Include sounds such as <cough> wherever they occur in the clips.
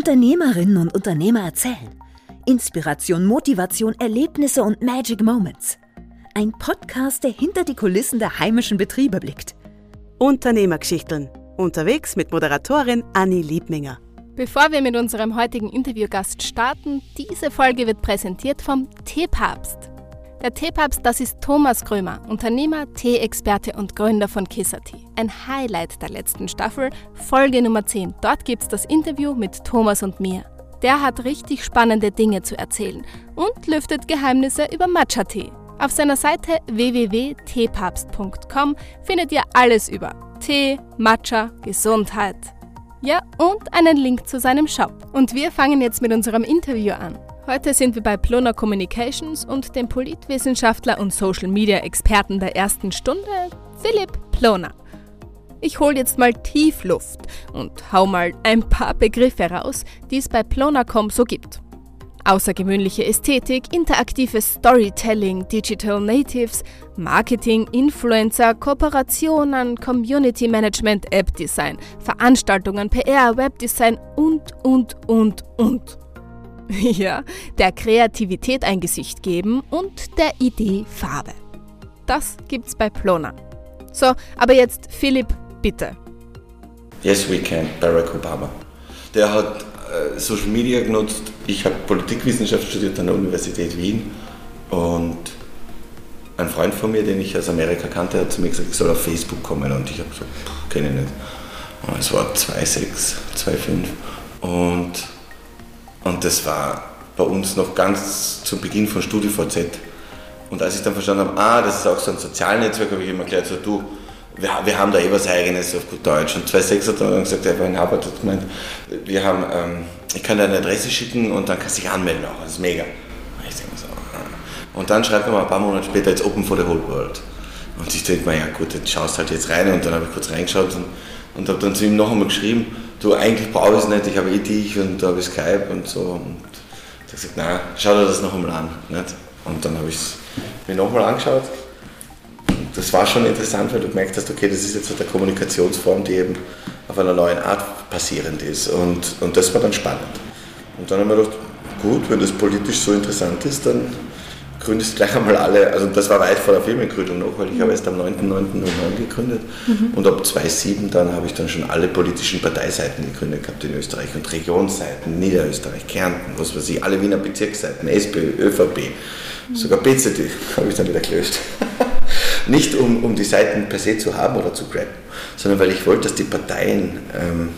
Unternehmerinnen und Unternehmer erzählen. Inspiration, Motivation, Erlebnisse und Magic Moments. Ein Podcast, der hinter die Kulissen der heimischen Betriebe blickt. Unternehmergeschichten. Unterwegs mit Moderatorin Anni Liebminger. Bevor wir mit unserem heutigen Interviewgast starten, diese Folge wird präsentiert vom Teepapst. Der Teepapst, das ist Thomas Krömer, Unternehmer, Tee-Experte und Gründer von Kissati. Ein Highlight der letzten Staffel, Folge Nummer 10. Dort gibt's das Interview mit Thomas und mir. Der hat richtig spannende Dinge zu erzählen und lüftet Geheimnisse über Matcha-Tee. Auf seiner Seite www.teepapst.com findet ihr alles über Tee, Matcha, Gesundheit. Ja, und einen Link zu seinem Shop. Und wir fangen jetzt mit unserem Interview an. Heute sind wir bei Plona Communications und dem Politwissenschaftler und Social Media Experten der ersten Stunde, Philipp Plona. Ich hole jetzt mal tief Luft und hau mal ein paar Begriffe raus, die es bei Plonacom so gibt. Außergewöhnliche Ästhetik, interaktives Storytelling, Digital Natives, Marketing, Influencer, Kooperationen, Community Management, App Design, Veranstaltungen, PR, Webdesign und, und, und, und. <laughs> Ja, der Kreativität ein Gesicht geben und der Idee Farbe. Das gibt's bei Plona. So, aber jetzt Philipp, bitte. Yes, we can, Barack Obama. Der hat äh, Social Media genutzt. Ich habe Politikwissenschaft studiert an der Universität Wien und ein Freund von mir, den ich aus Amerika kannte, hat zu mir gesagt, ich soll auf Facebook kommen und ich habe gesagt, kenne ich nicht. Und es war 2,6, 2,5 und, und das war bei uns noch ganz zu Beginn von StudiVZ. Und als ich dann verstanden habe, ah, das ist auch so ein Sozialnetzwerk, habe ich ihm erklärt, so du, wir, wir haben da eh was Eigenes auf gut Deutsch. Und 2.6 hat dann gesagt, er war in Harvard hat gemeint, wir haben, ähm, ich kann dir eine Adresse schicken und dann kannst du dich anmelden auch. Das ist mega. Und ich denke so, ah. Und dann schreibt er mal ein paar Monate später, jetzt Open for the Whole World. Und ich denke mir, ja gut, jetzt schaust halt jetzt rein und dann habe ich kurz reingeschaut und, und habe dann zu ihm noch einmal geschrieben, du, eigentlich brauche ich es nicht, ich habe eh dich und da habe ich Skype und so. Und hat gesagt, nein, schau dir das noch einmal an. Nicht? Und dann habe ich es mir nochmal angeschaut das war schon interessant, weil du gemerkt hast, okay, das ist jetzt eine Kommunikationsform, die eben auf einer neuen Art passierend ist. Und, und das war dann spannend. Und dann haben wir gedacht, gut, wenn das politisch so interessant ist, dann gründest gleich einmal alle, also das war weit vor der Firmengründung noch, weil ich habe erst am 9.9.09 gegründet mhm. und ab 2007 dann habe ich dann schon alle politischen Parteiseiten gegründet gehabt in Österreich und Regionsseiten, Niederösterreich, Kärnten, was weiß ich, alle Wiener Bezirksseiten, SPÖ, ÖVP, mhm. sogar BZD <laughs> habe ich dann wieder gelöscht. <laughs> Nicht um, um die Seiten per se zu haben oder zu grabben, sondern weil ich wollte, dass die Parteien ähm,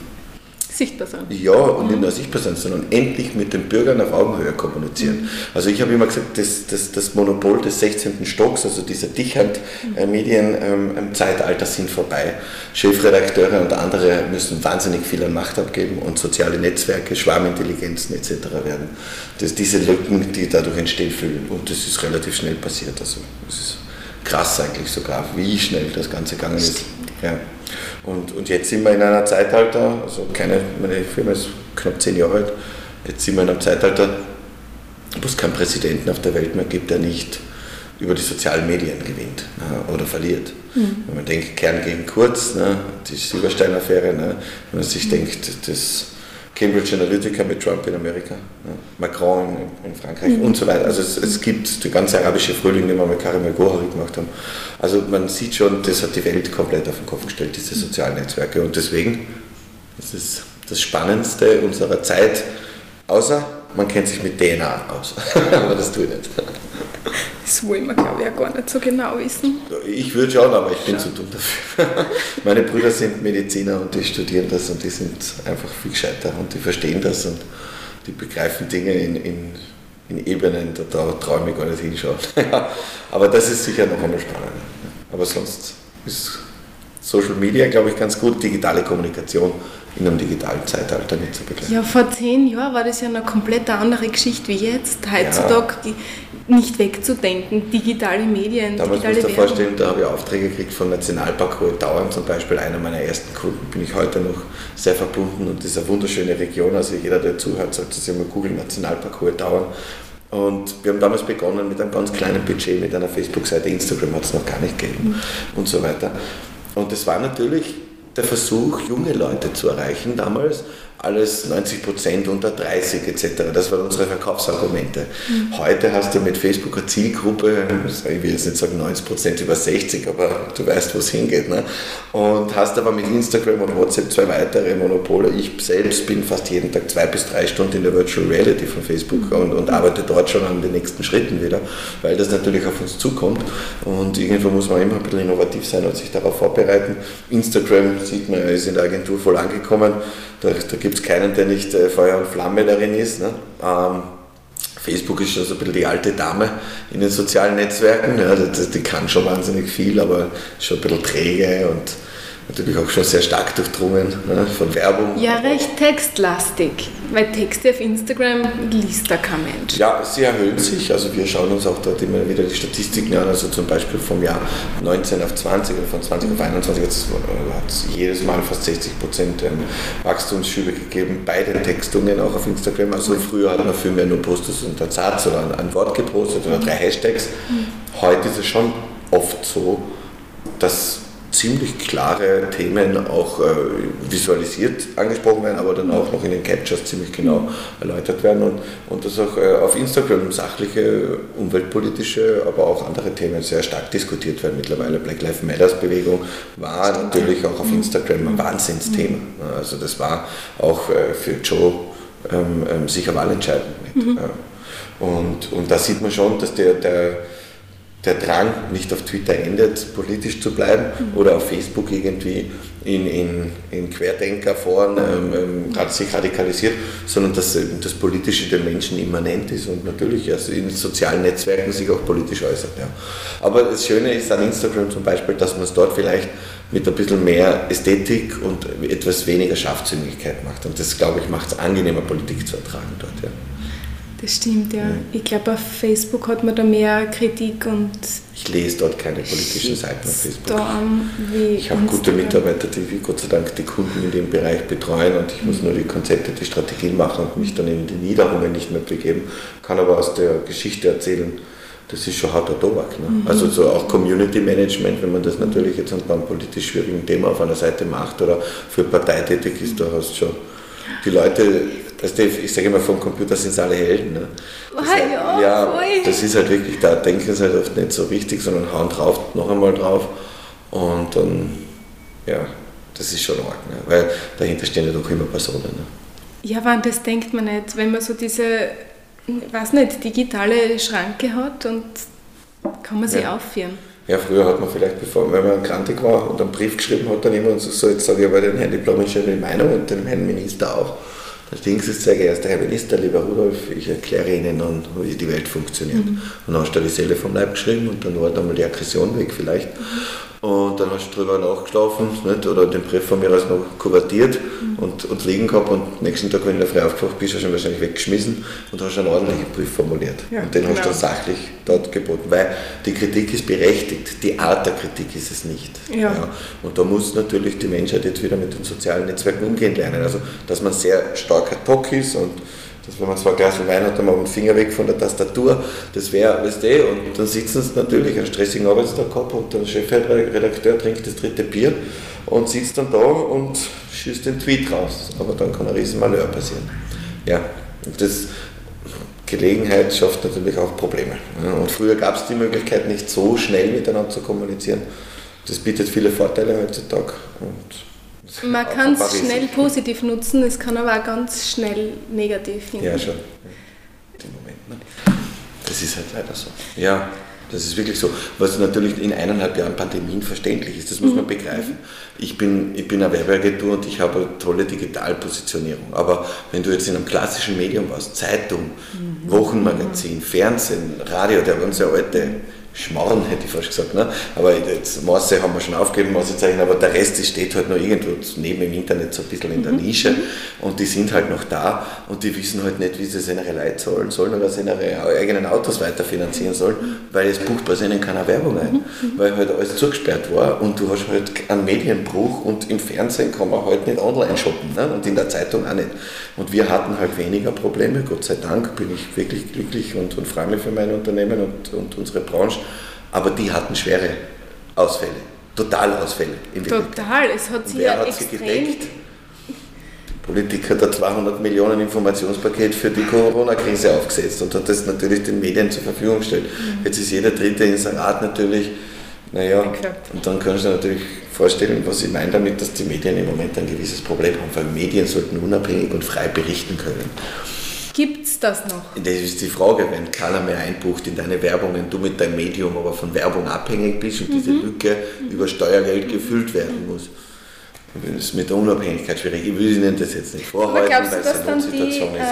<laughs> sichtbar sind. Ja, und nicht nur sichtbar sind, sondern endlich mit den Bürgern auf Augenhöhe kommunizieren. Mhm. Also ich habe immer gesagt, das, das, das, Monopol des 16. Stocks, also dieser Dichand-Medien ähm, im Zeitalter sind vorbei. Chefredakteure und andere müssen wahnsinnig viel an Macht abgeben und soziale Netzwerke, Schwarmintelligenzen etc. werden. Das, diese Lücken, die dadurch entstehen, füllen. Und das ist relativ schnell passiert. Also es ist krass eigentlich sogar, wie schnell das Ganze gegangen ist. Ja. Und, und jetzt sind wir in einer Zeitalter, also keine, meine Firma ist knapp zehn Jahre alt, jetzt sind wir in einem Zeitalter, wo es keinen Präsidenten auf der Welt mehr gibt, der nicht über die sozialen Medien gewinnt ne, oder verliert. Mhm. Wenn man denkt, Kern gegen Kurz, ne, die Silberstein-Affäre, ne, wenn man sich mhm. denkt, das Cambridge Analytica mit Trump in Amerika, ja, Macron in, in Frankreich mhm. und so weiter. Also es, es, gibt die ganze arabische Frühling, den wir mit Karim El-Gohari gemacht haben. Also man sieht schon, das hat die Welt komplett auf den Kopf gestellt, diese sozialen Netzwerke. Und deswegen das ist das Spannendste unserer Zeit, außer man kennt sich mit DNA aus. <laughs> aber das tue ich nicht. Das wollen wir, glaube ich, auch gar nicht so genau wissen. Ich würde schon, aber ich bin zu dumm dafür. <laughs> Meine Brüder sind Mediziner und die studieren das und die sind einfach viel gescheiter und die verstehen das und die begreifen Dinge in, in, in Ebenen, da, da traue ich mich gar nicht hinschauen. <laughs> aber das ist sicher noch einmal spannend. Aber sonst ist Social Media, glaube ich, ganz gut, digitale Kommunikation in einem digitalen Zeitalter nicht zu begleiten. Ja, vor zehn Jahren war das ja eine komplett andere Geschichte wie jetzt. Heutzutage ja. Nicht wegzudenken, digitale Medien, Damals digitale musst du dir vorstellen, da habe ich Aufträge gekriegt von Nationalpark Hohe Tauern zum Beispiel, einer meiner ersten Kunden, bin ich heute noch sehr verbunden und eine wunderschöne Region, also jeder, der zuhört, sollte sich mal googeln, Nationalpark Hohe Tauern. Und wir haben damals begonnen mit einem ganz kleinen Budget, mit einer Facebook-Seite, Instagram hat es noch gar nicht gegeben mhm. und so weiter. Und das war natürlich der Versuch, junge Leute zu erreichen damals, alles 90 Prozent unter 30% etc. Das waren unsere Verkaufsargumente. Mhm. Heute hast du mit Facebook eine Zielgruppe, ich will jetzt nicht sagen 90 Prozent über 60, aber du weißt, wo es hingeht. Ne? Und hast aber mit Instagram und WhatsApp zwei weitere Monopole. Ich selbst bin fast jeden Tag zwei bis drei Stunden in der Virtual Reality von Facebook mhm. und, und arbeite dort schon an den nächsten Schritten wieder, weil das natürlich auf uns zukommt. Und irgendwo muss man immer ein bisschen innovativ sein und sich darauf vorbereiten. Instagram sieht man, ist in der Agentur voll angekommen. Da, da gibt es keinen, der nicht äh, Feuer und Flamme darin ist. Ne? Ähm, Facebook ist schon so ein bisschen die alte Dame in den sozialen Netzwerken. Ja, die, die kann schon wahnsinnig viel, aber ist schon ein bisschen träge und natürlich auch schon sehr stark durchdrungen ne, von Werbung. Ja, recht textlastig, weil Texte auf Instagram liest da kein Mensch. Ja, sie erhöhen sich, also wir schauen uns auch dort immer wieder die Statistiken an, also zum Beispiel vom Jahr 19 auf 20 oder von 20 auf 21 jetzt hat es jedes Mal fast 60 Prozent Wachstumsschübe gegeben bei den Textungen auch auf Instagram. Also früher hat man viel mehr nur Postes und einen Satz oder ein, ein Wort gepostet oder drei Hashtags. Mhm. Heute ist es schon oft so, dass ziemlich klare Themen auch äh, visualisiert angesprochen werden, aber dann auch noch in den Captures ziemlich genau erläutert werden und, und dass auch äh, auf Instagram sachliche, umweltpolitische, aber auch andere Themen sehr stark diskutiert werden mittlerweile. Black Lives Matters Bewegung war natürlich auch auf mhm. Instagram ein Wahnsinnsthema. Mhm. Also das war auch äh, für Joe ähm, ähm, sicher wahlentscheidend mit. Mhm. Und, und da sieht man schon, dass der, der der Drang nicht auf Twitter endet, politisch zu bleiben mhm. oder auf Facebook irgendwie in, in, in Querdenkerforen ähm, ähm, sich radikalisiert, sondern dass das Politische den Menschen immanent ist und natürlich also in sozialen Netzwerken sich auch politisch äußert. Ja. Aber das Schöne ist an Instagram zum Beispiel, dass man es dort vielleicht mit ein bisschen mehr Ästhetik und etwas weniger Scharfzüngigkeit macht. Und das, glaube ich, macht es angenehmer, Politik zu ertragen dort. Ja. Das stimmt, ja. Ich glaube, auf Facebook hat man da mehr Kritik und. Ich lese dort keine politischen Seiten auf Facebook. ich habe gute Mitarbeiter, die Gott sei Dank die Kunden in dem Bereich betreuen und ich muss nur die Konzepte, die Strategien machen und mich dann in die Niederungen nicht mehr begeben. Kann aber aus der Geschichte erzählen, das ist schon harter Tobak. Ne? Mhm. Also so auch Community Management, wenn man das natürlich jetzt an einem politisch schwierigen Thema auf einer Seite macht oder für parteitätig ist, da hast du schon die Leute Du, ich sage immer, vom Computer sind alle Helden. Ne? Das, ah, ja, ja das ist halt wirklich, da denken sie halt oft nicht so richtig, sondern hauen drauf, noch einmal drauf. Und dann, ja, das ist schon arg, ne? weil dahinter stehen ja doch immer Personen. Ne? Ja, aber das denkt man nicht, wenn man so diese, weiß nicht, digitale Schranke hat und kann man sie ja. aufführen. Ja, früher hat man vielleicht, bevor wenn man krantig war und einen Brief geschrieben hat, dann immer so, jetzt sage ich aber den Herrn Diplom schon die Meinung und den Herrn Minister auch. Allerdings ist sehr geehrter Herr Minister, lieber Rudolf, ich erkläre Ihnen nun, wie die Welt funktioniert. Mhm. Und dann hast du die Seele vom Leib geschrieben und dann war dann mal die Aggression weg vielleicht. Mhm. Und dann hast du drüber nachgeschlafen nicht? oder den Brief von mir aus noch kuvertiert mhm. und, und liegen gehabt und nächsten Tag, wenn du früh aufgewacht bist, hast du ihn wahrscheinlich weggeschmissen und hast einen ordentlichen Brief formuliert. Ja, und den genau. hast du dann sachlich dort geboten, weil die Kritik ist berechtigt, die Art der Kritik ist es nicht. Ja. ja. Und da muss natürlich die Menschheit jetzt wieder mit den sozialen Netzwerken umgehen lernen. Also, dass man sehr stark ad hoc ist und dass wenn man zwei Glas Wein hat, dann mal den Finger weg von der Tastatur, das wäre, weißt du, und dann sitzen sie natürlich einen stressigen Arbeitstag gehabt und der Chefredakteur trinkt das dritte Bier und sitzt dann da und schießt den Tweet raus. Aber dann kann ein Riesenmalheur passieren. Ja, und das Gelegenheit schafft natürlich auch Probleme. Und früher gab es die Möglichkeit, nicht so schnell miteinander zu kommunizieren. Das bietet viele Vorteile heutzutage. Und man kann es schnell positiv nutzen, es kann aber auch ganz schnell negativ. Ja, schon. Den Moment. Ne? Das ist halt leider so. Ja, das ist wirklich so. Was natürlich in eineinhalb Jahren Pandemien verständlich ist, das muss man mhm. begreifen. Ich bin, ich bin eine Werbeagentur und ich habe tolle Digitalpositionierung. Aber wenn du jetzt in einem klassischen Medium warst, Zeitung, mhm. Wochenmagazin, Fernsehen, Radio, der ganze alte Schmarrn, hätte ich fast gesagt. Ne? Aber jetzt Maße haben wir schon aufgegeben, Maßezeichen, aber der Rest steht halt noch irgendwo neben im Internet so ein bisschen in der mhm. Nische und die sind halt noch da und die wissen halt nicht, wie sie seine Leute zahlen sollen oder seine eigenen Autos weiterfinanzieren sollen, weil es bucht bei ihnen keine Werbung ein, mhm. weil halt alles zugesperrt war und du hast halt einen Medienbruch und im Fernsehen kann man halt nicht online shoppen ne? und in der Zeitung auch nicht. Und wir hatten halt weniger Probleme, Gott sei Dank bin ich wirklich glücklich und, und freue mich für mein Unternehmen und, und unsere Branche aber die hatten schwere Ausfälle, Totalausfälle. Total, es hat sich ja extrem... gedeckt? Politiker hat ein 200 Millionen Informationspaket für die Corona-Krise aufgesetzt und hat das natürlich den Medien zur Verfügung gestellt. Mhm. Jetzt ist jeder dritte Inserat natürlich, naja, und dann kannst du dir natürlich vorstellen, was ich meine damit, dass die Medien im Moment ein gewisses Problem haben, weil Medien sollten unabhängig und frei berichten können. Gibt es das noch? Das ist die Frage, wenn keiner mehr einbucht in deine Werbungen, du mit deinem Medium aber von Werbung abhängig bist und mhm. diese Lücke mhm. über Steuergeld gefüllt werden muss. Das ist mit der Unabhängigkeit schwierig. Ich will Ihnen das jetzt nicht vorhalten, weil es eine Notsituation ist.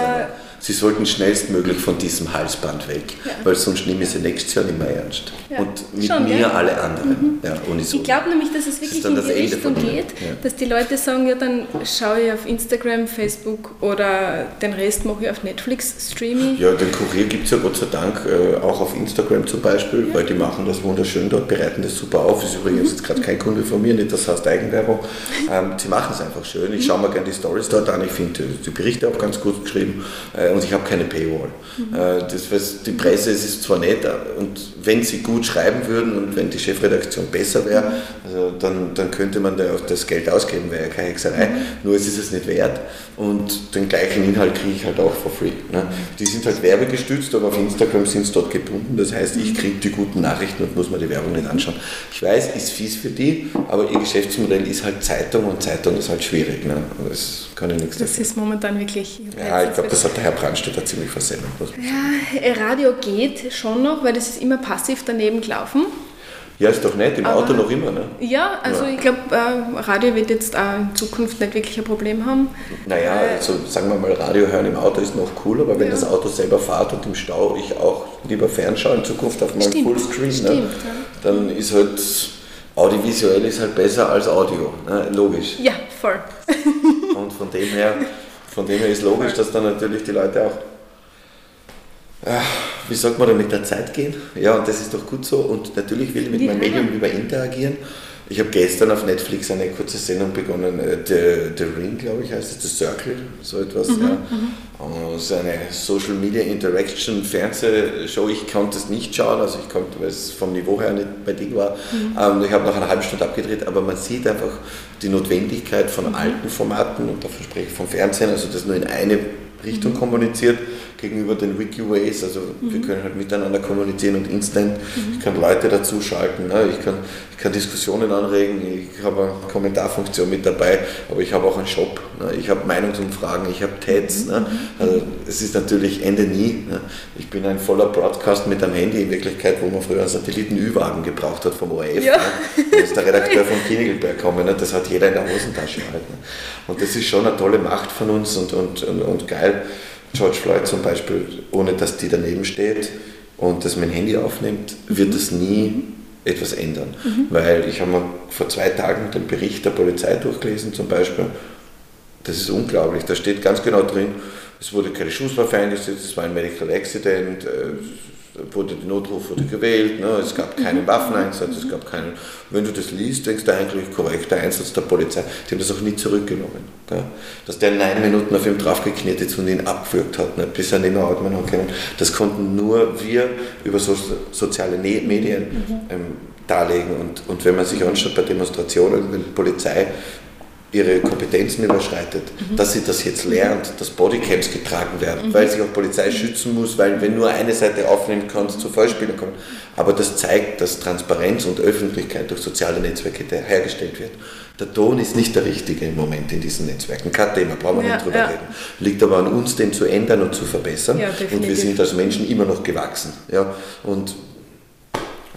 Sie sollten schnellstmöglich von diesem Halsband weg, ja. weil sonst nehmen Sie nächstes Jahr nicht mehr ernst. Ja. Und mit Schon, mir ja. alle anderen. Mhm. Ich glaube nämlich, dass es wirklich in die Richtung geht, dass die Leute sagen, ja dann schaue ich auf Instagram, Facebook oder den Rest mache ich auf Netflix, streaming. Ja, den Kurier gibt es ja Gott sei Dank äh, auch auf Instagram zum Beispiel, weil die machen das wunderschön dort, bereiten das super auf. Ist übrigens jetzt gerade kein Kunde von mir, nicht das heißt Eigenwerbung. <laughs> Ähm, sie machen es einfach schön. Ich schaue mir gerne die Stories dort an, ich finde die Berichte auch ganz gut geschrieben. Äh, und ich habe keine Paywall. Mhm. Das, was die Presse es ist zwar nett, und wenn sie gut schreiben würden und wenn die Chefredaktion besser wäre, also dann, dann könnte man da auch das Geld ausgeben, wäre ja keine Hexerei. Mhm. Nur es ist es nicht wert und den gleichen Inhalt kriege ich halt auch for free. Ne? Die sind halt werbegestützt, aber auf Instagram sind sie dort gebunden. Das heißt, ich kriege die guten Nachrichten und muss mir die Werbung nicht anschauen. Ich weiß, ist fies für die, aber ihr Geschäftsmodell ist halt Zeitung und Zeitung ist halt schwierig. Ne? Das kann ich nichts Das dafür. ist momentan wirklich. Ja, ich glaube, das hat der Herr Brandstätter ziemlich versemmelt. Ja, Radio geht schon noch, weil das ist immer passiv daneben gelaufen. Ja, ist doch nett, im Aber, Auto noch immer, ne? Ja, also ja. ich glaube, äh, Radio wird jetzt auch in Zukunft nicht wirklich ein Problem haben. Naja, äh, also sagen wir mal, Radio hören im Auto ist noch cool, aber wenn ja. das Auto selber fährt und im Stau ich auch lieber fernschaue in Zukunft auf meinem Fullscreen, ne, stimmt, ne, ja. dann ist halt audiovisuell ist halt besser als Audio, ne? logisch. Ja, voll. und von dem her, <laughs> von dem her ist logisch, dass dann natürlich die Leute auch wie sagt man da, mit der Zeit gehen? Ja, und das ist doch gut so. Und natürlich will ich mit meinem Medium lieber interagieren. Ich habe gestern auf Netflix eine kurze Sendung begonnen, äh, The, The Ring, glaube ich, heißt es, The Circle, so etwas. Mhm, ja. Mhm. So eine Social Media Interaction Fernsehshow. Ich konnte es nicht schauen, also ich konnte, weil es vom Niveau her nicht bei dir war. Mhm. Ähm, ich habe nach einer halben Stunde abgedreht, aber man sieht einfach die Notwendigkeit von mhm. alten Formaten und davon spreche ich vom Fernsehen, also das nur in eine Richtung mhm. kommuniziert gegenüber den Wikiways. Also mhm. wir können halt miteinander kommunizieren und instant. Mhm. Ich kann Leute dazuschalten, ne? ich, kann, ich kann Diskussionen anregen, ich habe eine Kommentarfunktion mit dabei, aber ich habe auch einen Shop, ne? ich habe Meinungsumfragen, ich habe TEDs. Ne? Mhm. Also es ist natürlich Ende nie. Ne? Ich bin ein voller Broadcast mit einem Handy in Wirklichkeit, wo man früher einen Satelliten-Ü-Wagen gebraucht hat vom ORF. Ja. Ne? Da ist der Redakteur <laughs> von Kinigelberg gekommen, ne? das hat jeder in der Hosentasche halt. Und das ist schon eine tolle Macht von uns und, und, und, und geil. George Floyd zum Beispiel, ohne dass die daneben steht und das mein Handy aufnimmt, wird mhm. es nie etwas ändern. Mhm. Weil ich habe mir vor zwei Tagen den Bericht der Polizei durchgelesen zum Beispiel. Das ist unglaublich. Da steht ganz genau drin, es wurde keine Schusswaffe eingesetzt, es war ein Medical Accident, äh, wurde der Notruf wurde gewählt, ne? es gab keinen Waffeneinsatz, es gab keinen. Wenn du das liest, denkst du eigentlich korrekt, der Einsatz der Polizei, die haben das auch nie zurückgenommen. Gell? Dass der neun Minuten auf ihm draufgeknetet ist und ihn abgewürgt hat, ne? bis er nicht mehr atmen hat können. Das konnten nur wir über so, soziale ne-, Medien mhm. ähm, darlegen. Und, und wenn man sich anschaut bei Demonstrationen, wenn die Polizei ihre Kompetenzen überschreitet, mhm. dass sie das jetzt lernt, dass Bodycams getragen werden, mhm. weil sich auch Polizei schützen muss, weil wenn nur eine Seite aufnehmen kann, es zu Fallspielen kommt. Aber das zeigt, dass Transparenz und Öffentlichkeit durch soziale Netzwerke hergestellt wird. Der Ton ist nicht der richtige im Moment in diesen Netzwerken. Kein Thema, brauchen wir ja, nicht drüber ja. reden. Liegt aber an uns, den zu ändern und zu verbessern. Ja, und wir sind als Menschen immer noch gewachsen. Ja? Und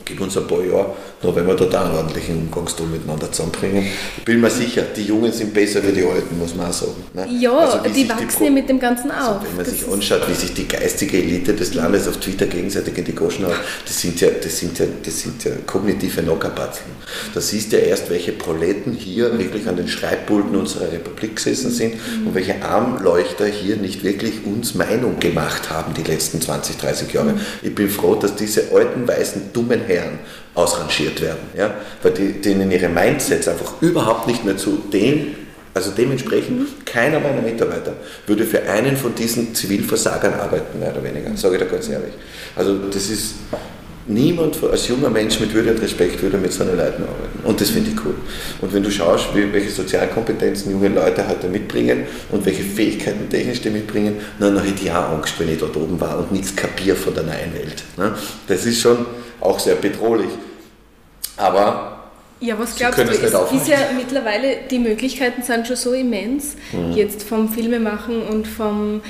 gibt uns ein paar Jahre, noch wenn wir da einen ordentlichen Umgangston miteinander zusammenbringen. Ich bin mir sicher, die Jungen sind besser wie die Alten, muss man auch sagen. Ne? Ja, also die wachsen ja mit dem Ganzen also auf. Also wenn man das sich anschaut, wie sich die geistige Elite des Landes auf Twitter gegenseitig in die Goschen haut, das sind ja, das sind ja, das sind ja kognitive Nockerpatzeln. Da siehst du ja erst, welche Proleten hier wirklich an den Schreibpulten unserer Republik gesessen sind und welche Armleuchter hier nicht wirklich uns Meinung gemacht haben die letzten 20, 30 Jahre. Ich bin froh, dass diese alten, weißen, dummen Herren ausrangiert werden, ja? weil die, denen ihre Mindsets einfach überhaupt nicht mehr zu dem, also dementsprechend, mhm. keiner meiner Mitarbeiter würde für einen von diesen Zivilversagern arbeiten, mehr oder weniger, sage ich da ganz ehrlich. Also das ist, Niemand als junger Mensch mit Würde und Respekt würde mit so einer Leuten arbeiten. Und das finde ich cool. Und wenn du schaust, welche Sozialkompetenzen junge Leute heute mitbringen und welche Fähigkeiten technisch die mitbringen, dann hätte ich auch Angst, wenn ich dort oben war und nichts kapiere von der neuen Welt. Ne? Das ist schon auch sehr bedrohlich. Aber ja, was glaubst du? Es ist ja mittlerweile, die Möglichkeiten sind schon so immens, mhm. jetzt vom Filmemachen und vom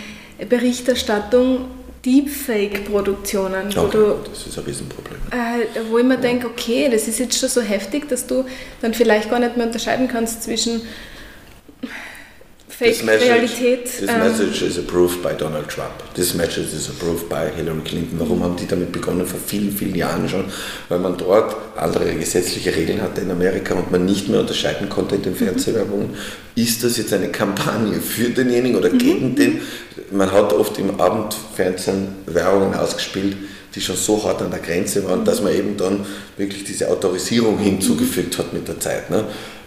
Berichterstattung, Deepfake-Produktionen. Das ist ein Riesenproblem. Äh, wo ich mir ja. denke, okay, das ist jetzt schon so heftig, dass du dann vielleicht gar nicht mehr unterscheiden kannst zwischen Fake this. This ähm, message is approved by Donald Trump. This message is approved by Hillary Clinton. Warum haben die damit begonnen? Vor vielen, vielen Jahren schon. Weil man dort andere gesetzliche Regeln hatte in Amerika und man nicht mehr unterscheiden konnte in den Fernsehwerbungen. Ist das jetzt eine Kampagne für denjenigen oder gegen mhm. den? Man hat oft im Abendfernsehen Werbungen ausgespielt, die schon so hart an der Grenze waren, dass man eben dann wirklich diese Autorisierung hinzugefügt hat mit der Zeit. Ne?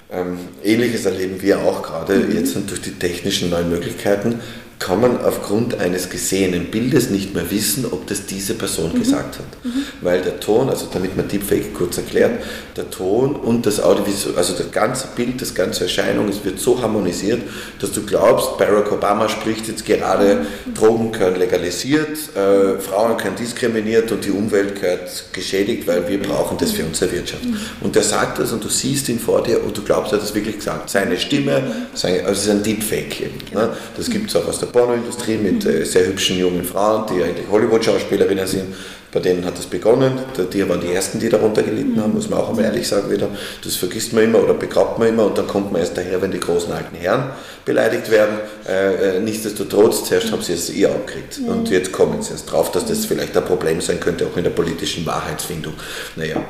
Ähm, Ähnliches erleben wir auch gerade jetzt durch die technischen neuen Möglichkeiten kann man aufgrund eines gesehenen Bildes nicht mehr wissen, ob das diese Person mhm. gesagt hat. Mhm. Weil der Ton, also damit man Deepfake kurz erklärt, der Ton und das Audiovisual, also das ganze Bild, das ganze Erscheinung, es wird so harmonisiert, dass du glaubst, Barack Obama spricht jetzt gerade, mhm. Drogen können legalisiert, äh, Frauen können diskriminiert und die Umwelt gehört geschädigt, weil wir brauchen das für unsere Wirtschaft. Mhm. Und der sagt das und du siehst ihn vor dir und du glaubst, er hat das wirklich gesagt. Seine Stimme, seine, also es ist ein Deepfake eben. Ne? Das gibt es auch aus der der Pornoindustrie mit äh, sehr hübschen jungen Frauen, die eigentlich Hollywood-Schauspielerinnen sind. Bei denen hat es begonnen. Die waren die Ersten, die darunter gelitten haben, muss man auch einmal ehrlich sagen wieder. Das vergisst man immer oder begrabt man immer und dann kommt man erst daher, wenn die großen alten Herren beleidigt werden. Äh, äh nichtsdestotrotz, zuerst haben sie es eher abgekriegt. Und jetzt kommen sie erst drauf, dass das vielleicht ein Problem sein könnte, auch in der politischen Wahrheitsfindung. Naja,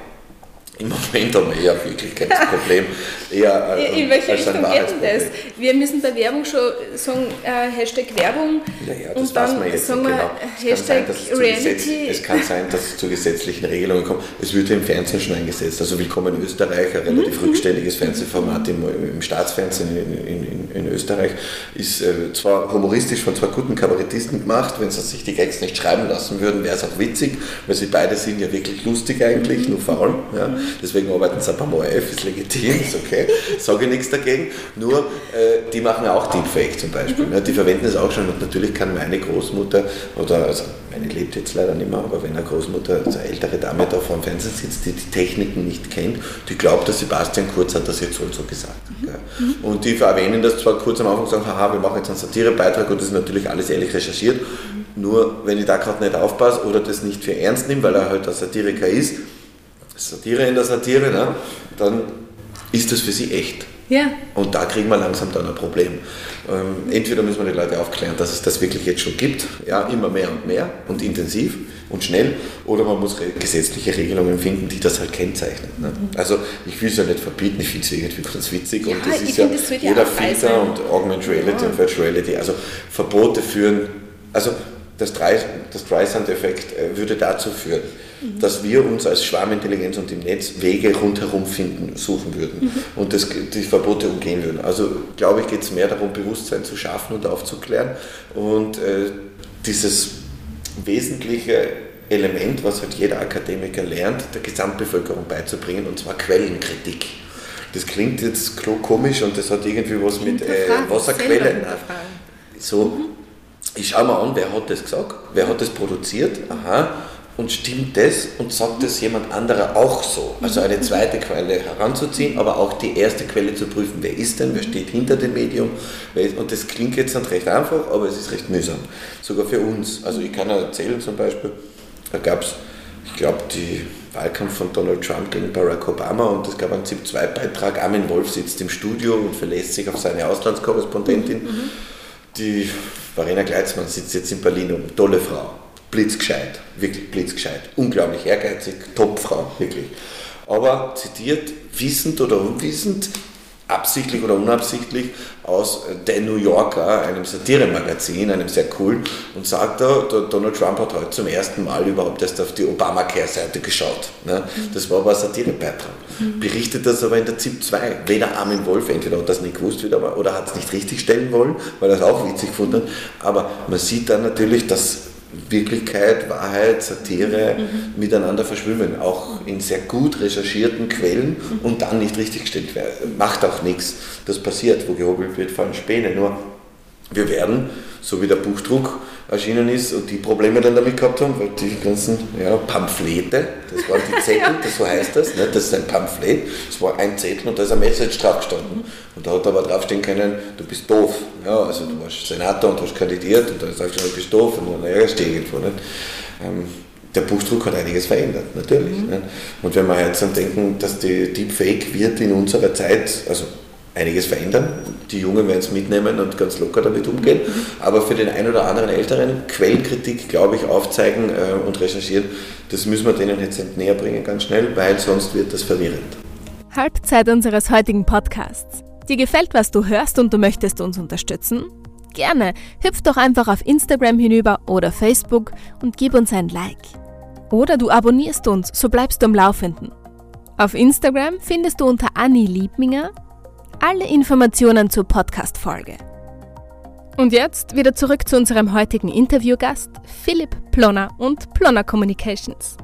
im Moment haben wir eher wirklich kein Problem. Eher, <laughs> äh, in welche Richtung geht denn das? Wir müssen bei Werbung schon sagen, äh, Hashtag Werbung ja, ja, das und dann wir jetzt sagen wir genau. Hashtag sein, Reality. es kann sein, dass es zu gesetzlichen Regelungen kommt. Es wird im Fernsehen schon eingesetzt. Also Willkommen in Österreich, ein relativ mhm. rückständiges Fernsehformat im, im Staatsfernsehen in, in, in, Österreich, ist äh, zwar humoristisch von zwei guten Kabarettisten gemacht, wenn sie sich die Gags nicht schreiben lassen würden, wäre es auch witzig, weil sie beide sind ja wirklich lustig eigentlich, mhm. nur faul. Ja. Deswegen arbeiten sie ein paar Mal auf, ist legitim, ist okay, sage ich nichts dagegen. Nur, äh, die machen ja auch Deepfake zum Beispiel. Mhm. Ne? Die verwenden es auch schon und natürlich kann meine Großmutter oder, also meine lebt jetzt leider nicht mehr, aber wenn eine Großmutter, also eine ältere Dame da vor dem Fernsehen sitzt, die die Techniken nicht kennt, die glaubt, dass Sebastian Kurz hat das jetzt so und so gesagt. Mhm. Und die erwähnen das zwar kurz am Anfang und sagen, haha, wir machen jetzt einen Satirebeitrag und das ist natürlich alles ehrlich recherchiert. Mhm. Nur, wenn ich da gerade nicht aufpasse oder das nicht für ernst nehme, weil er halt ein Satiriker ist, Satire in der Satire, ne? dann ist das für sie echt. Ja. Und da kriegen wir langsam dann ein Problem. Ähm, entweder müssen wir die Leute aufklären, dass es das wirklich jetzt schon gibt, ja, immer mehr und mehr und intensiv und schnell, oder man muss gesetzliche Regelungen finden, die das halt kennzeichnen. Ne? Mhm. Also ich will es ja nicht verbieten, ich finde es irgendwie ganz witzig ja, und das ist ja das jeder Filter und Augmented Reality ja. und Virtual Reality, also Verbote führen, also das Streisand-Effekt äh, würde dazu führen, mhm. dass wir uns als Schwarmintelligenz und im Netz Wege rundherum finden, suchen würden mhm. und das, die Verbote umgehen würden. Also glaube ich, geht es mehr darum, Bewusstsein zu schaffen und aufzuklären und äh, dieses wesentliche Element, was halt jeder Akademiker lernt, der Gesamtbevölkerung beizubringen, und zwar Quellenkritik. Das klingt jetzt komisch und das hat irgendwie was mit äh, Wasserquellen. So, mhm. ich schaue mal an, wer hat das gesagt, wer hat das produziert, aha, und stimmt das und sagt das jemand anderer auch so? Also eine zweite Quelle heranzuziehen, aber auch die erste Quelle zu prüfen, wer ist denn, wer steht hinter dem Medium. Und das klingt jetzt nicht recht einfach, aber es ist recht mühsam, sogar für uns. Also ich kann erzählen zum Beispiel, da gab es, ich glaube, die Wahlkampf von Donald Trump gegen Barack Obama und es gab einen ZIP-2-Beitrag, Armin Wolf sitzt im Studio und verlässt sich auf seine Auslandskorrespondentin. Mhm. Die Verena Gleitzmann sitzt jetzt in Berlin, eine tolle Frau blitzgescheit, wirklich blitzgescheit, unglaublich ehrgeizig, Topfrau, wirklich. Aber zitiert, wissend oder unwissend, absichtlich oder unabsichtlich aus The New Yorker, einem Satiremagazin, einem sehr cool, und sagt da, Donald Trump hat heute zum ersten Mal überhaupt erst auf die Obamacare-Seite geschaut. Ne? Das war aber ein Satirebeitrag. Mhm. Berichtet das aber in der ZIP 2. Weder Armin Wolf, entweder hat das nicht gewusst oder hat es nicht richtig stellen wollen, weil er es auch witzig gefunden hat, aber man sieht dann natürlich, dass Wirklichkeit, Wahrheit, Satire mhm. miteinander verschwimmen, auch in sehr gut recherchierten Quellen mhm. und dann nicht richtig gestellt werden. Macht auch nichts. Das passiert, wo gehobelt wird, fallen Späne. Nur wir werden, so wie der Buchdruck erschienen ist und die Probleme dann damit gehabt haben, weil die ganzen ja, Pamphlete, das waren die Zettel, <laughs> das so heißt das, ne? das ist ein Pamphlet, das war ein Zettel und da ist ein Message drauf gestanden. Und da hat aber draufstehen können, du bist doof. Ja, also du warst Senator und hast kandidiert und da ist draufgestanden, du bist doof und dann, naja, stehe irgendwo. Nicht? Ähm, der Buchdruck hat einiges verändert, natürlich. Mhm. Und wenn wir jetzt dann denken, dass die Deepfake wird in unserer Zeit, also einiges verändern. Die Jungen werden es mitnehmen und ganz locker damit umgehen. Aber für den einen oder anderen Älteren Quellenkritik, glaube ich, aufzeigen äh, und recherchieren, das müssen wir denen jetzt näher bringen, ganz schnell, weil sonst wird das verwirrend. Halbzeit unseres heutigen Podcasts. Dir gefällt, was du hörst und du möchtest uns unterstützen? Gerne. Hüpf doch einfach auf Instagram hinüber oder Facebook und gib uns ein Like. Oder du abonnierst uns, so bleibst du am Laufenden. Auf Instagram findest du unter Anni Liebminger alle Informationen zur Podcast-Folge. Und jetzt wieder zurück zu unserem heutigen Interviewgast, Philipp Plonner und Plonner Communications.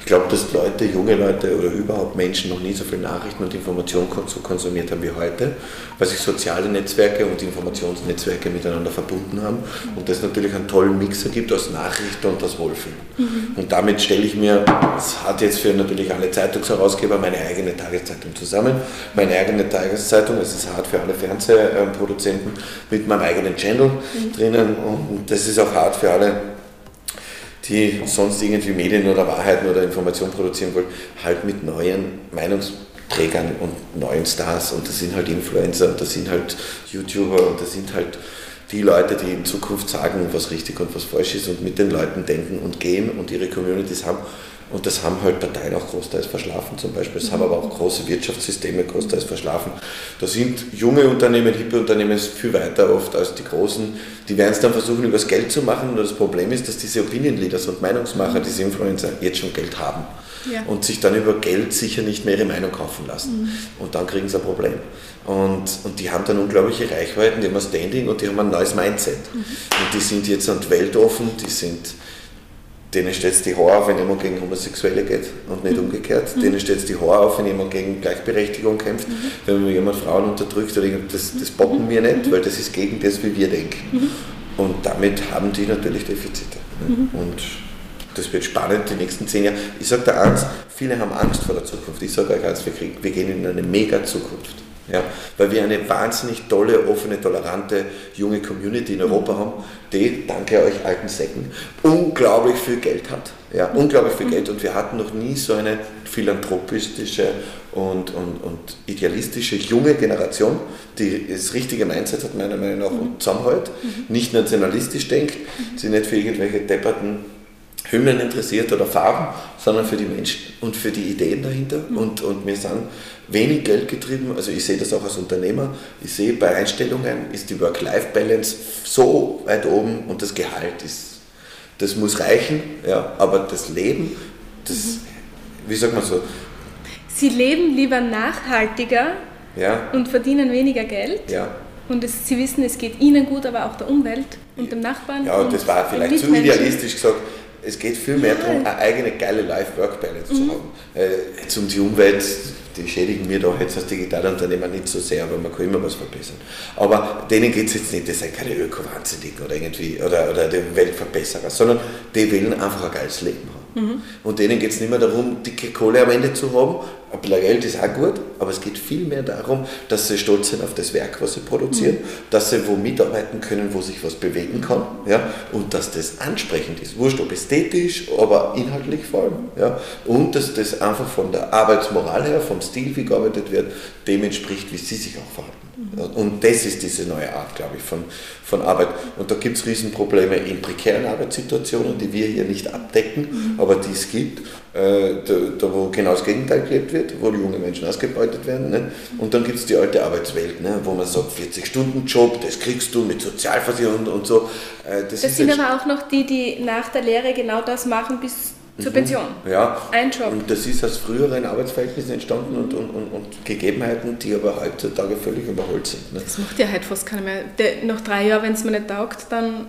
Ich glaube, dass Leute, junge Leute oder überhaupt Menschen noch nie so viel Nachrichten und Informationen konsumiert haben wie heute, weil sich soziale Netzwerke und Informationsnetzwerke miteinander verbunden haben und das natürlich einen tollen Mix ergibt aus Nachrichten und aus Wohlfühlen. Mhm. Und damit stelle ich mir, es hat jetzt für natürlich alle Zeitungsherausgeber meine eigene Tageszeitung zusammen, meine eigene Tageszeitung, es ist hart für alle Fernsehproduzenten mit meinem eigenen Channel mhm. drinnen und das ist auch hart für alle die sonst irgendwie Medien oder Wahrheiten oder Informationen produzieren wollen, halt mit neuen Meinungsträgern und neuen Stars. Und das sind halt Influencer und das sind halt YouTuber und das sind halt die Leute, die in Zukunft sagen, was richtig und was falsch ist und mit den Leuten denken und gehen und ihre Communities haben. Und das haben halt Parteien auch großteils verschlafen zum Beispiel. Das haben aber auch große Wirtschaftssysteme großteils verschlafen. Da sind junge Unternehmen, hippe Unternehmen viel weiter oft als die großen. Die werden es dann versuchen, übers Geld zu machen. Und das Problem ist, dass diese Opinion Leaders und Meinungsmacher, diese Influencer, jetzt schon Geld haben. Ja. Und sich dann über Geld sicher nicht mehr ihre Meinung kaufen lassen. Mhm. Und dann kriegen sie ein Problem. Und, und die haben dann unglaubliche Reichweiten, die haben ein Standing und die haben ein neues Mindset. Mhm. Und die sind jetzt an weltoffen, die sind denen steht es die Haare auf, wenn jemand gegen Homosexuelle geht und nicht mhm. umgekehrt. Mhm. Denen steht es die Haare auf, wenn jemand gegen Gleichberechtigung kämpft. Mhm. Wenn jemand Frauen unterdrückt, oder das, das bocken wir nicht, mhm. weil das ist gegen das, wie wir denken. Mhm. Und damit haben die natürlich Defizite. Ne? Mhm. Und das wird spannend die nächsten zehn Jahre. Ich sage da eins, viele haben Angst vor der Zukunft. Ich sage euch eins, wir, kriegen, wir gehen in eine mega Zukunft. Ja, weil wir eine wahnsinnig tolle, offene, tolerante, junge Community in Europa mhm. haben, die, danke euch alten Säcken, unglaublich viel Geld hat. Ja, mhm. unglaublich viel mhm. Geld. Und wir hatten noch nie so eine philanthropistische und, und, und idealistische junge Generation, die das richtige Mindset hat, meiner Meinung nach, und zusammenhält, nicht nationalistisch denkt, sie nicht für irgendwelche depperten Hymnen interessiert oder Farben, sondern für die Menschen und für die Ideen dahinter. Und, und wir sind wenig Geld getrieben. Also ich sehe das auch als Unternehmer. Ich sehe bei Einstellungen ist die Work-Life-Balance so weit oben und das Gehalt ist, das muss reichen, ja, aber das Leben, das, mhm. wie sagt man so? Sie leben lieber nachhaltiger ja. und verdienen weniger Geld. Ja. Und es, Sie wissen, es geht Ihnen gut, aber auch der Umwelt und dem Nachbarn. Ja, das war vielleicht zu idealistisch gesagt es geht viel mehr darum, eine eigene geile Life-Work-Balance mhm. zu haben. Äh, jetzt um die Umwelt, die schädigen wir da jetzt als Digitalunternehmer nicht so sehr, aber man kann immer was verbessern. Aber denen geht es jetzt nicht, das sind keine Öko-Wahnsinnigen oder irgendwie, oder, oder die Weltverbesserer, sondern die wollen einfach ein geiles Leben haben. Mhm. Und denen geht es nicht mehr darum, dicke Kohle am Ende zu haben. Ein bisschen Geld ist auch gut, aber es geht viel mehr darum, dass sie stolz sind auf das Werk, was sie produzieren, mhm. dass sie wo mitarbeiten können, wo sich was bewegen kann ja? und dass das ansprechend ist. Wurscht, ob ästhetisch, aber inhaltlich vor allem. Ja? Und dass das einfach von der Arbeitsmoral her, vom Stil, wie gearbeitet wird, dem entspricht, wie sie sich auch verhalten. Und das ist diese neue Art, glaube ich, von, von Arbeit. Und da gibt es Riesenprobleme in prekären Arbeitssituationen, die wir hier nicht abdecken, mhm. aber die es gibt, äh, da, da, wo genau das Gegenteil gelebt wird, wo die jungen Menschen ausgebeutet werden. Ne? Und dann gibt es die alte Arbeitswelt, ne? wo man sagt, 40-Stunden-Job, das kriegst du mit Sozialversicherung und so. Äh, das, das sind aber auch noch die, die nach der Lehre genau das machen, bis zur mhm. Pension. Ja. Ein Job. Und das ist aus früheren Arbeitsverhältnissen entstanden und, und, und, und Gegebenheiten, die aber heutzutage völlig überholt sind. Ne? Das macht ja heute fast keiner mehr. Der, nach drei Jahren, wenn es mir nicht taugt, dann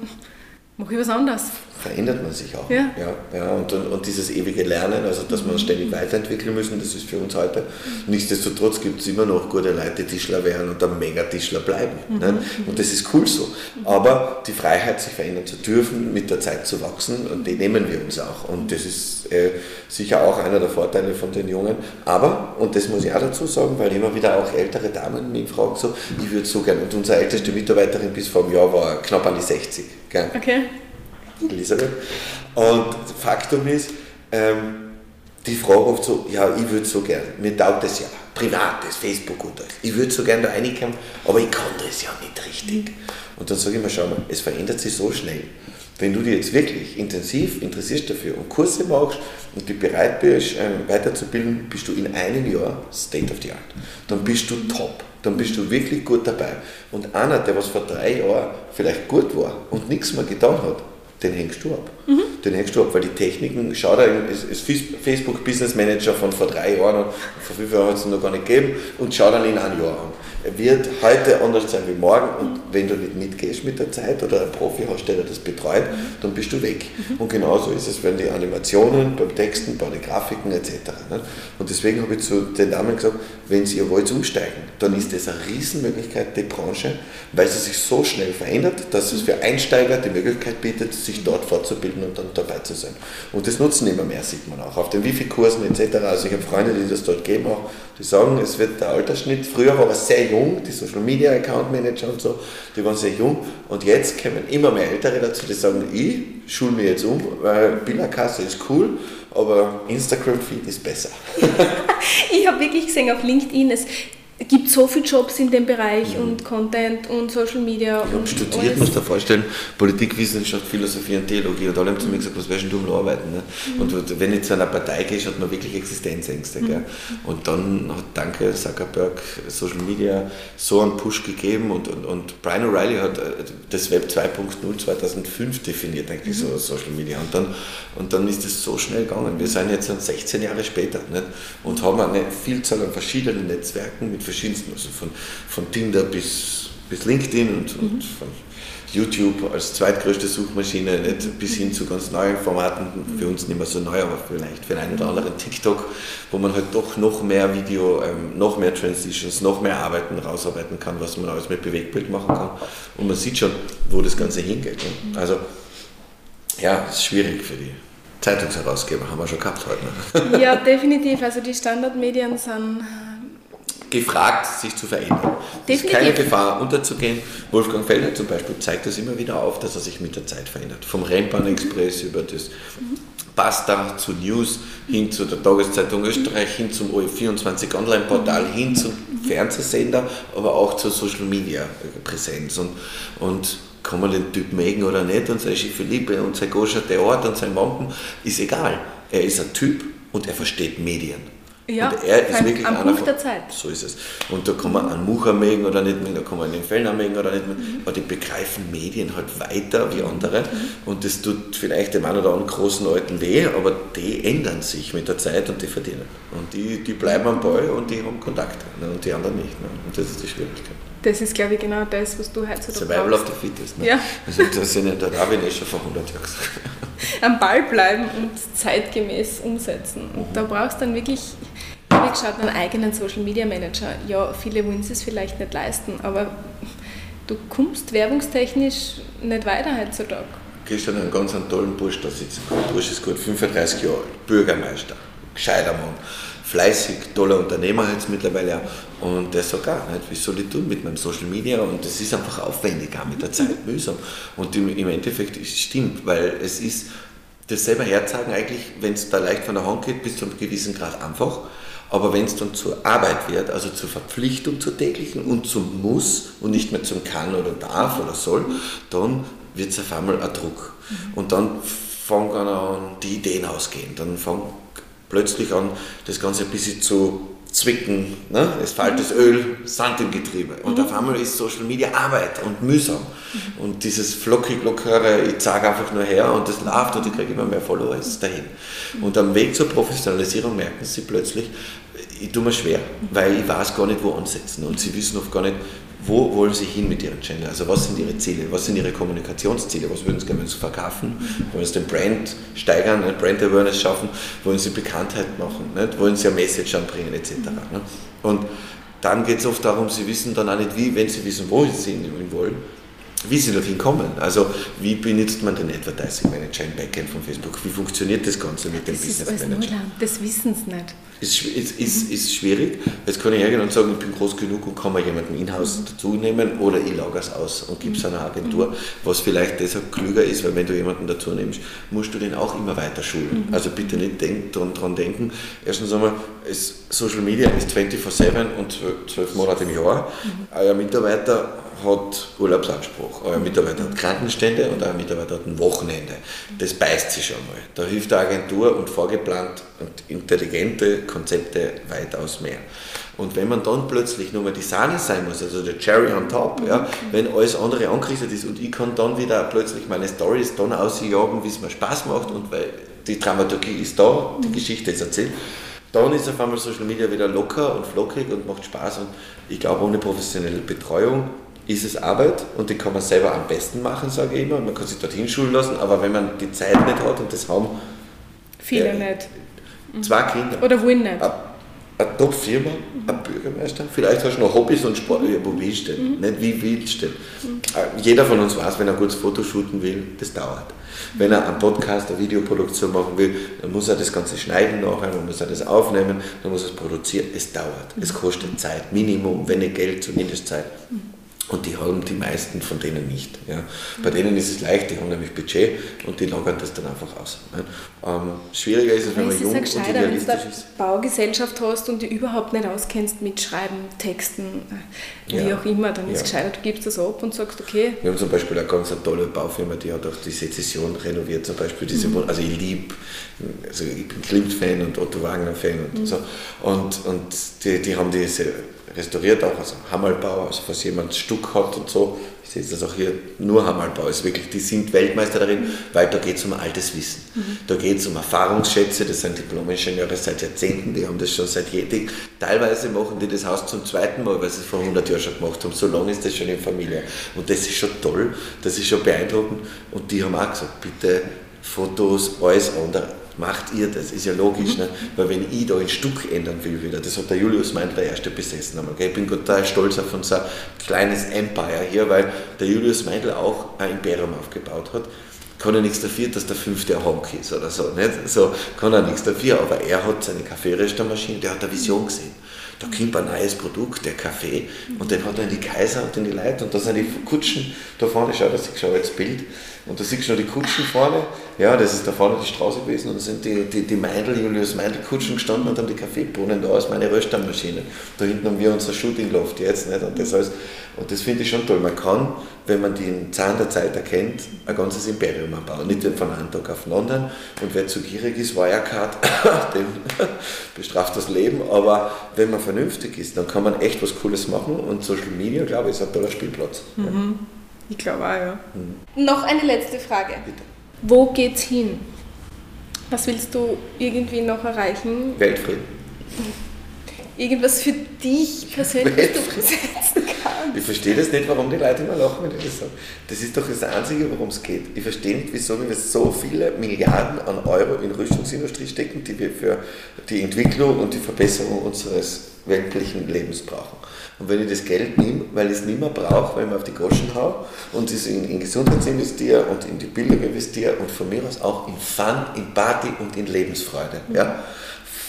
Mach ich was anderes. Verändert man sich auch. Ja. Ja, ja, und, und, dieses ewige Lernen, also dass wir ständig weiterentwickeln müssen, das ist für uns heute. Nichtsdestotrotz gibt es immer noch gute Leute, die Tischler werden und dann Mega-Tischler bleiben. Ne? Und das ist cool so. Aber die Freiheit, sich verändern zu dürfen, mit der Zeit zu wachsen, und die nehmen wir uns auch. Und das ist äh, sicher auch einer der Vorteile von den Jungen. Aber, und das muss ich auch dazu sagen, weil immer wieder auch ältere Damen mich fragen, so, ich würde so gerne, und unsere älteste Mitarbeiterin bis vor einem Jahr war knapp an die 60. Gell? Okay. Elisabeth. Und Faktum ist, ähm, die fragen oft so, ja, ich würde so gern, mir taugt das ja, privates, Facebook und. Ich würde so gern da reinkommen, aber ich kann das ja nicht richtig. Und dann sage ich mir, schau mal, es verändert sich so schnell. Wenn du dich jetzt wirklich intensiv interessierst dafür und Kurse machst und dich bereit bist, ähm, weiterzubilden, bist du in einem Jahr State of the Art. Dann bist du top. Dann bist du wirklich gut dabei. Und einer, der was vor drei Jahren vielleicht gut war und nichts mehr getan hat, den hängst du ab. Den hängst du ab, weil die Techniken, schau da, ist, Facebook Business Manager von vor drei Jahren vor fünf Jahren hat es noch gar nicht gegeben und schau dann in ein Jahr an. Wird heute anders sein wie morgen und wenn du nicht mitgehst mit der Zeit oder ein Profi hast, der das betreut, dann bist du weg. Und genauso ist es, wenn die Animationen, beim Texten, bei den Grafiken etc. ne? Und deswegen habe ich zu den Damen gesagt, wenn ihr wollt umsteigen, dann ist das eine Riesenmöglichkeit, die Branche, weil sie sich so schnell verändert, dass es für Einsteiger die Möglichkeit bietet, sich dort fortzubilden und dann dabei zu sein. Und das nutzen immer mehr, sieht man auch auf den Wifi-Kursen etc. Also ich habe Freunde, die das dort geben auch, die sagen, es wird der Altersschnitt, früher war er sehr jung, die Social Media Account Manager und so, die waren sehr jung und jetzt kommen immer mehr Ältere dazu, die sagen, ich schule mich jetzt um, weil Billerkasse ist cool, aber Instagram-Feed ist besser. <laughs> Ich habe wirklich gesehen auf LinkedIn, es gibt so viele Jobs in dem Bereich und Content und Social Media. Ich habe studiert, alles. musst du dir vorstellen, Politikwissenschaft, Philosophie und Theologie und alle haben zu mir gesagt, was willst denn du mal arbeiten? Ne? Und wenn du zu einer Partei gehst, hat man wirklich Existenzängste. Gell? Und dann hat, danke Zuckerberg, Social Media so einen Push gegeben und, und, und Brian O'Reilly hat äh, das Web 2.0 2005 definiert, eigentlich so Social Media. Und dann, und dann ist es so schnell gegangen. Wir sind jetzt 16 Jahre später nicht? und haben eine Vielzahl an verschiedenen Netzwerken mit verschiedensten, also von, von Tinder bis, bis LinkedIn und, und von YouTube als zweitgrößte Suchmaschine nicht, bis hin zu ganz neuen Formaten, für uns nicht mehr so neu, aber vielleicht für den einen oder anderen TikTok, wo man halt doch noch mehr Video, ähm, noch mehr Transitions, noch mehr Arbeiten rausarbeiten kann, was man alles mit Bewegtbild machen kann. Und man sieht schon, wo das Ganze hingeht. Ne? Also ja, es ist schwierig für die Zeitungsherausgeber, haben wir schon gehabt heute. Ne? Ja, definitiv. Also die Standardmedien sind gefragt, sich zu verändern. Es ist keine Gefahr, unterzugehen. Wolfgang Feller zum Beispiel zeigt das immer wieder auf, dass er sich mit der Zeit verändert. Vom Rennbahn-Express über das Basta zu News, hin zu der Tageszeitung Österreich, hin zum OE24 Online-Portal, hin zum Fernsehsender, aber auch zur Social-Media-Präsenz. Und, und kann man den Typ mögen oder nicht und sein Schiffe Liebe und sein Goscher Theater und sein Wampen, ist egal. Er ist ein Typ und er versteht Medien. Ja, und er ist wirklich am einer Punkt von- der Zeit. So ist es. Und da kann man einen Mucher mögen oder nicht mögen, da kann man den Fellner mögen oder nicht mögen, aber die begreifen Medien halt weiter wie andere und das tut vielleicht dem einen oder anderen großen Alten weh, aber die ändern sich mit der Zeit und die verdienen. Und die, die bleiben am Ball und die haben Kontakte ne? und die anderen nicht. Ne? Und das ist die Schwierigkeit. Das ist, glaube ich, genau das, was du heutzutage Survival brauchst. of the Fittest. Ne? Ja. Also das sind ja der Darwin eh schon vor 100 Jahren gesagt. Am Ball bleiben und zeitgemäß umsetzen. Und da brauchst du dann wirklich, ich habe geschaut, einen eigenen Social Media Manager. Ja, viele wollen es vielleicht nicht leisten, aber du kommst werbungstechnisch nicht weiter heutzutage. gestern einen ganz einen tollen Bursch da sitzen. Der Bursch ist gut 35 Jahre alt, Bürgermeister, gescheiter Mann, fleißig, toller Unternehmer jetzt mittlerweile auch. Und der sagt auch, nicht, wie soll ich tun mit meinem Social Media? Und das ist einfach aufwendig, auch mit der Zeit mühsam. Und im, im Endeffekt ist es stimmt, weil es ist das selber herzagen eigentlich, wenn es da leicht von der Hand geht, bis zu einem gewissen Grad einfach. Aber wenn es dann zur Arbeit wird, also zur Verpflichtung zur täglichen und zum Muss und nicht mehr zum Kann oder Darf oder Soll, dann wird es auf einmal ein Druck. Und dann fangen an, die Ideen ausgehen. Dann fängt plötzlich an, das Ganze ein bisschen zu zwicken. Ne? Es fällt das Öl, Sand im Getriebe. Und auf einmal ist Social Media Arbeit und mühsam. Und dieses flockig lockere, ich zeige einfach nur her und das läuft und ich kriege immer mehr Follower, ist dahin. Und am Weg zur Professionalisierung merken sie plötzlich, ich tue mir schwer, weil ich weiß gar nicht, wo ansetzen. Und sie wissen oft gar nicht, wo wollen sie hin mit ihrem Channel? Also was sind ihre Ziele? Was sind ihre Kommunikationsziele? Was würden sie gerne verkaufen? Wollen sie den Brand steigern, nicht? Brand Awareness schaffen? Wollen sie Bekanntheit machen? Nicht? Wollen sie eine Message anbringen etc. Nicht? Und dann geht es oft darum, sie wissen dann auch nicht wie, wenn sie wissen, wo sie hin wollen, wie sie dorthin kommen. Also wie benutzt man den Advertising Manager im Backend von Facebook? Wie funktioniert das Ganze mit dem Das Business ist Manager? Neuland, das wissen sie nicht. Ist, ist, ist, ist schwierig. Jetzt kann ich hergehen und sagen, ich bin groß genug und kann mir jemanden in-house dazu nehmen oder ich lagere es aus und gebe es einer Agentur, was vielleicht deshalb klüger ist, weil wenn du jemanden dazu nimmst, musst du den auch immer weiter schulen. Also bitte nicht denk, dran, dran denken. Erstens einmal, es, Social Media ist 24-7 und zwölf- zwölf Monate im Jahr. Euer Mitarbeiter hat Urlaubsanspruch, euer Mitarbeiter hat Krankenstände und euer Mitarbeiter hat ein Wochenende. Das beißt sich schon mal. Da hilft der Agentur und vorgeplant und intelligente Konzepte weitaus mehr. Und wenn man dann plötzlich nur mal die Sahne sein muss, also der Cherry on top, ja, wenn alles andere angerichtet ist und ich kann dann wieder plötzlich meine Stories dann ausjagen, wie es mir Spaß macht und weil die Dramaturgie ist da, die Geschichte ist erzählt, dann ist auf einmal Social Media wieder locker und flockig und macht Spaß. Und ich glaube, ohne professionelle Betreuung ist es Arbeit und die kann man selber am besten machen, sage ich immer. Man kann sich dorthin schulen lassen, aber wenn man die Zeit nicht hat und das haben Viele Ja. nicht. zwei Kinder, Oder wollen nicht. eine, eine Top-Firma, ein Bürgermeister, vielleicht hast du noch Hobbys und Sport, ja, wo willst du denn? Nicht wie willst du denn? Äh, Jeder von uns weiß, wenn er ein gutes Foto shooten will, das dauert. Wenn er einen Podcast, eine Videoproduktion machen will, dann muss er das Ganze schneiden nachher, dann muss er das aufnehmen, dann muss er es produzieren. Es dauert. Es kostet Zeit, Minimum, wenn nicht Geld, zumindest Zeit. Und die haben die meisten von denen nicht. Ja. Bei denen ist es leicht, die haben nämlich Budget und die lagern das dann einfach aus. Ne. Ähm, schwieriger ist es, wenn man jung und gescheiter, wenn du idealistisch eine ist. Baugesellschaft hast und die überhaupt nicht auskennst mit Schreiben, Texten, wie Ja. auch immer, dann ist Ja. es gescheiter, du gibst das ab und sagst, okay, Wir haben zum Beispiel eine ganz tolle Baufirma, die hat auch die Sezession renoviert, zum Beispiel diese Wohnung. Also ich liebe, also ich bin Klimt-Fan und Otto Wagner-Fan und so. Und, und die, die haben diese restauriert auch, also Hammerlbau, also falls jemand Stuck hat und so. Ich sehe das auch hier, nur Hammerlbau ist wirklich, die sind Weltmeister darin, weil da geht es um altes Wissen. Da geht es um Erfahrungsschätze, das sind Diplom-Ingenieure seit Jahrzehnten, die haben das schon seit jedem, teilweise machen die das Haus zum zweiten Mal, weil sie es vor 100 Jahren schon gemacht haben. So lange ist das schon in Familie. Und das ist schon toll, das ist schon beeindruckend. Und die haben auch gesagt, bitte Fotos, alles andere. Macht ihr das, ist ja logisch, ne? weil wenn ich da ein Stück ändern will wieder, das hat der Julius Meindl der erste besessen einmal, gell? ich bin total stolz auf unser kleines Empire hier, weil der Julius Meindl auch ein Imperium aufgebaut hat, kann er nichts dafür, dass der fünfte ein Honk ist oder so, nicht? so kann er nichts dafür, aber er hat seine Kaffeeröstermaschine, der hat eine Vision gesehen. Da kommt ein neues Produkt, der Kaffee, und den hat er in die Kaiser und in die Leute, und da sind die Kutschen, da vorne, schau, da siehst du schon jetzt Bild, und da siehst du noch die Kutschen vorne, ja, das ist da vorne die Straße gewesen, und da sind die, die, die Meindl, Julius Meindl Kutschen gestanden und haben die Kaffeebohnen da aus meine Röstermaschine. Da hinten haben wir unser Shooting Loft jetzt, nicht? Und das alles, und das finde ich schon toll. Man kann, wenn man den Zahn der Zeit erkennt, ein ganzes Imperium anbauen. Nicht von einem Tag auf den anderen. Und wer zu gierig ist, Wirecard, <laughs> den bestraft das Leben. Aber wenn man vernünftig ist, dann kann man echt was Cooles machen. Und Social Media, glaube ich, ist ein toller Spielplatz. Ja. Ich glaube auch, ja. Noch eine letzte Frage. Bitte. Wo geht's hin? Was willst du irgendwie noch erreichen? Weltfrieden. <laughs> Irgendwas für dich persönlich, du umsetzen kannst? Ich verstehe das nicht, warum die Leute immer lachen, wenn ich das sage. Das ist doch das Einzige, worum es geht. Ich verstehe nicht, wieso wir so viele Milliarden an Euro in Rüstungsindustrie stecken, die wir für die Entwicklung und die Verbesserung unseres weltlichen Lebens brauchen. Und wenn ich das Geld nehme, weil ich es nicht mehr brauche, weil ich mir auf die Groschen hau und es in, in Gesundheit investiere und in die Bildung investiere und von mir aus auch in Fun, in Party und in Lebensfreude. Ja?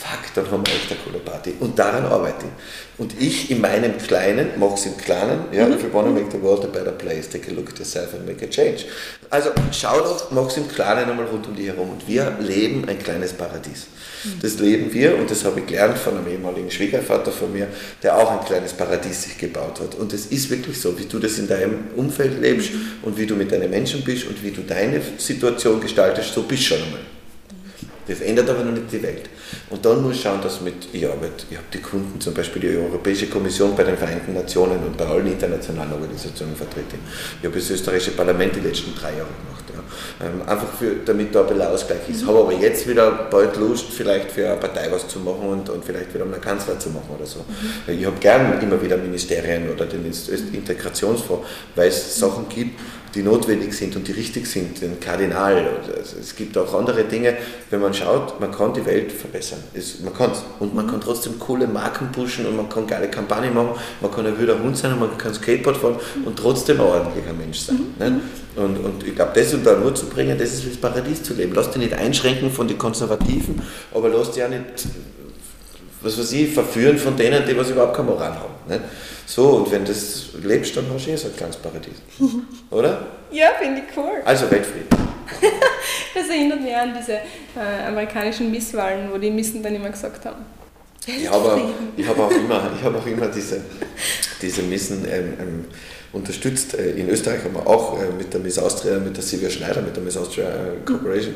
Fuck, dann haben wir echt eine coole Party. Und daran arbeite ich. Und ich in meinem Kleinen mache es im Kleinen. Ja, if you want to make the world a better place, take a look at yourself and make a change. Also schau doch, mach es im Kleinen einmal rund um dich herum. Und wir leben ein kleines Paradies. Das leben wir und das habe ich gelernt von einem ehemaligen Schwiegervater von mir, der auch ein kleines Paradies sich gebaut hat. Und es ist wirklich so, wie du das in deinem Umfeld lebst und wie du mit deinen Menschen bist und wie du deine Situation gestaltest, so bist du schon einmal. Das ändert aber noch nicht die Welt. Und dann muss ich schauen, dass mit, ich arbeite, ich habe die Kunden, zum Beispiel die Europäische Kommission bei den Vereinten Nationen und bei allen internationalen Organisationen vertreten. Ich habe das österreichische Parlament die letzten drei Jahre gemacht. Ja. Ähm, einfach für, damit da ein bisschen Ausgleich ist. Mhm. Habe aber jetzt wieder bald Lust, vielleicht für eine Partei was zu machen und, und vielleicht wieder einen Kanzler zu machen oder so. Mhm. Ich habe gern immer wieder Ministerien oder den Integrationsfonds, weil es Sachen gibt, die notwendig sind und die richtig sind, den Kardinal. Also es gibt auch andere Dinge, wenn man schaut, man kann die Welt verbessern. Es, man kann es. Und man kann trotzdem coole Marken pushen und man kann geile Kampagnen machen, man kann ein wilder Hund sein und man kann Skateboard fahren und trotzdem ein ordentlicher Mensch sein. Mhm. Und, und ich glaube, das unter nur zu bringen, das ist das Paradies zu leben. Lass dich nicht einschränken von den Konservativen, aber lass dich auch nicht, was weiß ich, verführen von denen, die was überhaupt keine Moral haben. Nicht? So, und wenn du das lebst, dann hast du eh so ein kleines Paradies. <laughs> Oder? Ja, finde ich cool. Also Weltfrieden. <laughs> das erinnert mich an diese äh, amerikanischen Misswahlen, wo die Missen dann immer gesagt haben. Ich habe, ich habe auch <laughs> immer, ich habe auch immer diese, diese Missen ähm, ähm, unterstützt. Äh, in Österreich haben wir auch äh, mit der Miss Austria, mit der Silvia Schneider, mit der Miss Austria äh, Corporation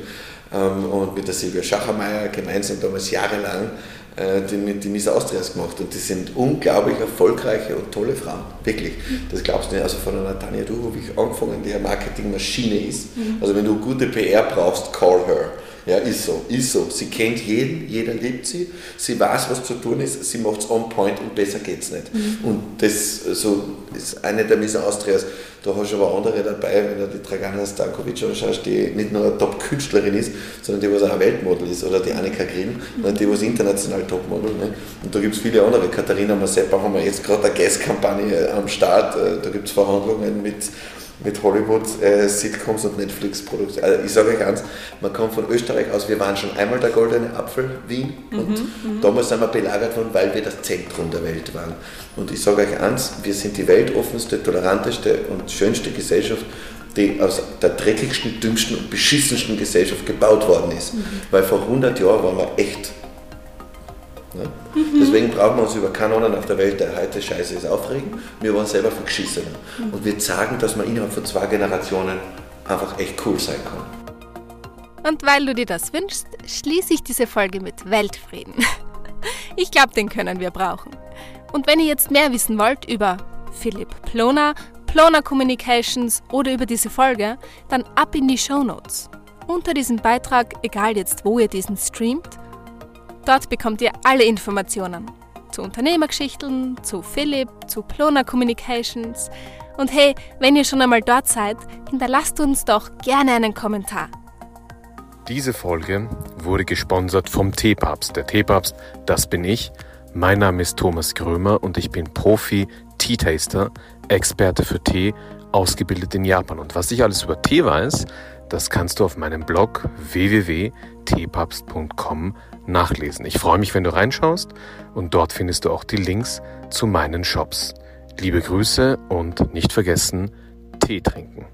ähm, und mit der Silvia Schachermeier gemeinsam damals jahrelang äh, die, die Miss Austrias gemacht und die sind unglaublich erfolgreiche und tolle Frauen, wirklich. Das glaubst du nicht. Also von einer Tanja Durovic angefangen, die eine Marketingmaschine ist. Mhm. Also wenn du gute PR brauchst, call her. Ja, ist so, ist so. Sie kennt jeden, jeder liebt sie, sie weiß, was zu tun ist, sie macht es on point und besser geht es nicht. Mhm. Und das so, ist eine der Miss Austrias. Da hast du aber andere dabei, wenn du die Dragana Stankovic anschaust, die nicht nur eine Top-Künstlerin ist, sondern die, was auch ein Weltmodel ist, oder die Annika Grimm, mhm. die, was international Topmodel. Ne? Und da gibt es viele andere. Katharina Mazeppa haben wir jetzt gerade eine Gaskampagne am Start, äh, da gibt es Verhandlungen mit mit Hollywood-Sitcoms äh, und Netflix-Produktionen. Also ich sage euch eins, man kommt von Österreich aus, wir waren schon einmal der goldene Apfel Wien mhm, und mhm. damals sind wir belagert worden, weil wir das Zentrum der Welt waren. Und ich sage euch eins, wir sind die weltoffenste, toleranteste und schönste Gesellschaft, die aus der dreckigsten, dümmsten und beschissensten Gesellschaft gebaut worden ist. Mhm. Weil vor 100 Jahren waren wir echt Ne? Mhm. Deswegen brauchen wir uns über Kanonen auf der Welt, der heute scheiße ist, aufregen. Wir waren selber vergeschissen. Mhm. Und wir zeigen, dass man innerhalb von zwei Generationen einfach echt cool sein kann. Und weil du dir das wünschst, schließe ich diese Folge mit Weltfrieden. Ich glaube, den können wir brauchen. Und wenn ihr jetzt mehr wissen wollt über Philipp Plona, Plona Communications oder über diese Folge, dann ab in die Show Notes. Unter diesem Beitrag, egal jetzt wo ihr diesen streamt, Dort bekommt ihr alle Informationen zu Unternehmergeschichten, zu Philipp, zu Plona Communications. Und hey, wenn ihr schon einmal dort seid, hinterlasst uns doch gerne einen Kommentar. Diese Folge wurde gesponsert vom Teepapst. Der Teepapst, das bin ich. Mein Name ist Thomas Grömer und ich bin Profi Tea Taster, Experte für Tee, ausgebildet in Japan. Und was ich alles über Tee weiß, das kannst du auf meinem Blog www.teepapst.com nachlesen. Ich freue mich, wenn du reinschaust und dort findest du auch die Links zu meinen Shops. Liebe Grüße und nicht vergessen, Tee trinken.